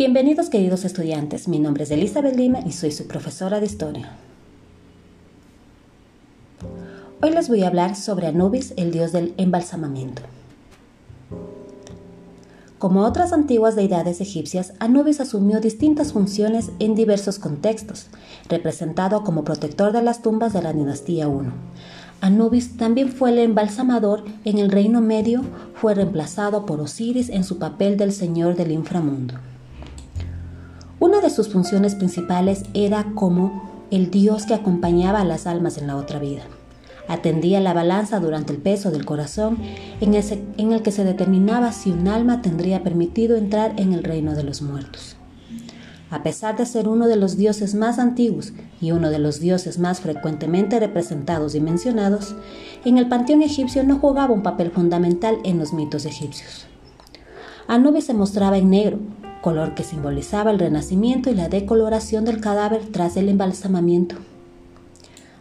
Bienvenidos queridos estudiantes, mi nombre es Elizabeth Lima y soy su profesora de historia. Hoy les voy a hablar sobre Anubis, el dios del embalsamamiento. Como otras antiguas deidades egipcias, Anubis asumió distintas funciones en diversos contextos, representado como protector de las tumbas de la dinastía I. Anubis también fue el embalsamador en el Reino Medio, fue reemplazado por Osiris en su papel del señor del inframundo. De sus funciones principales era como el dios que acompañaba a las almas en la otra vida. Atendía la balanza durante el peso del corazón en, en el que se determinaba si un alma tendría permitido entrar en el reino de los muertos. A pesar de ser uno de los dioses más antiguos y uno de los dioses más frecuentemente representados y mencionados, en el panteón egipcio no jugaba un papel fundamental en los mitos egipcios. Anubis se mostraba en negro, color que simbolizaba el renacimiento y la decoloración del cadáver tras el embalsamamiento.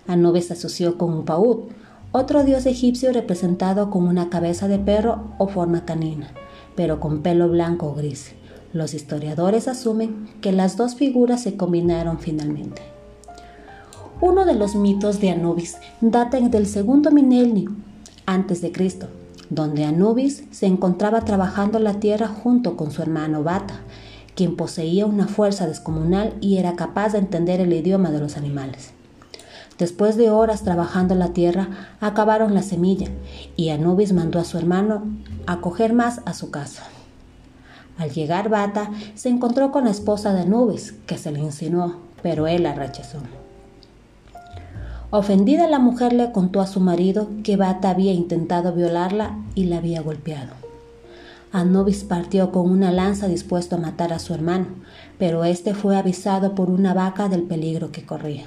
Anubis se asoció con Upaud, otro dios egipcio representado con una cabeza de perro o forma canina, pero con pelo blanco o gris. Los historiadores asumen que las dos figuras se combinaron finalmente. Uno de los mitos de Anubis data del segundo milenio antes de Cristo, donde Anubis se encontraba trabajando la tierra junto con su hermano Bata, quien poseía una fuerza descomunal y era capaz de entender el idioma de los animales. Después de horas trabajando la tierra, acabaron la semilla y Anubis mandó a su hermano a coger más a su casa. Al llegar Bata, se encontró con la esposa de Anubis, que se le insinuó, pero él la rechazó. Ofendida la mujer le contó a su marido que Bata había intentado violarla y la había golpeado. Anubis partió con una lanza dispuesto a matar a su hermano, pero éste fue avisado por una vaca del peligro que corría.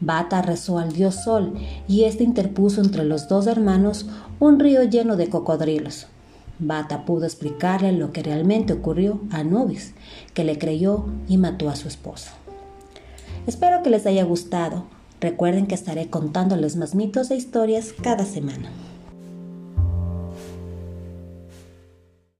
Bata rezó al dios Sol y éste interpuso entre los dos hermanos un río lleno de cocodrilos. Bata pudo explicarle lo que realmente ocurrió a Anubis, que le creyó y mató a su esposa. Espero que les haya gustado. Recuerden que estaré contándoles más mitos e historias cada semana.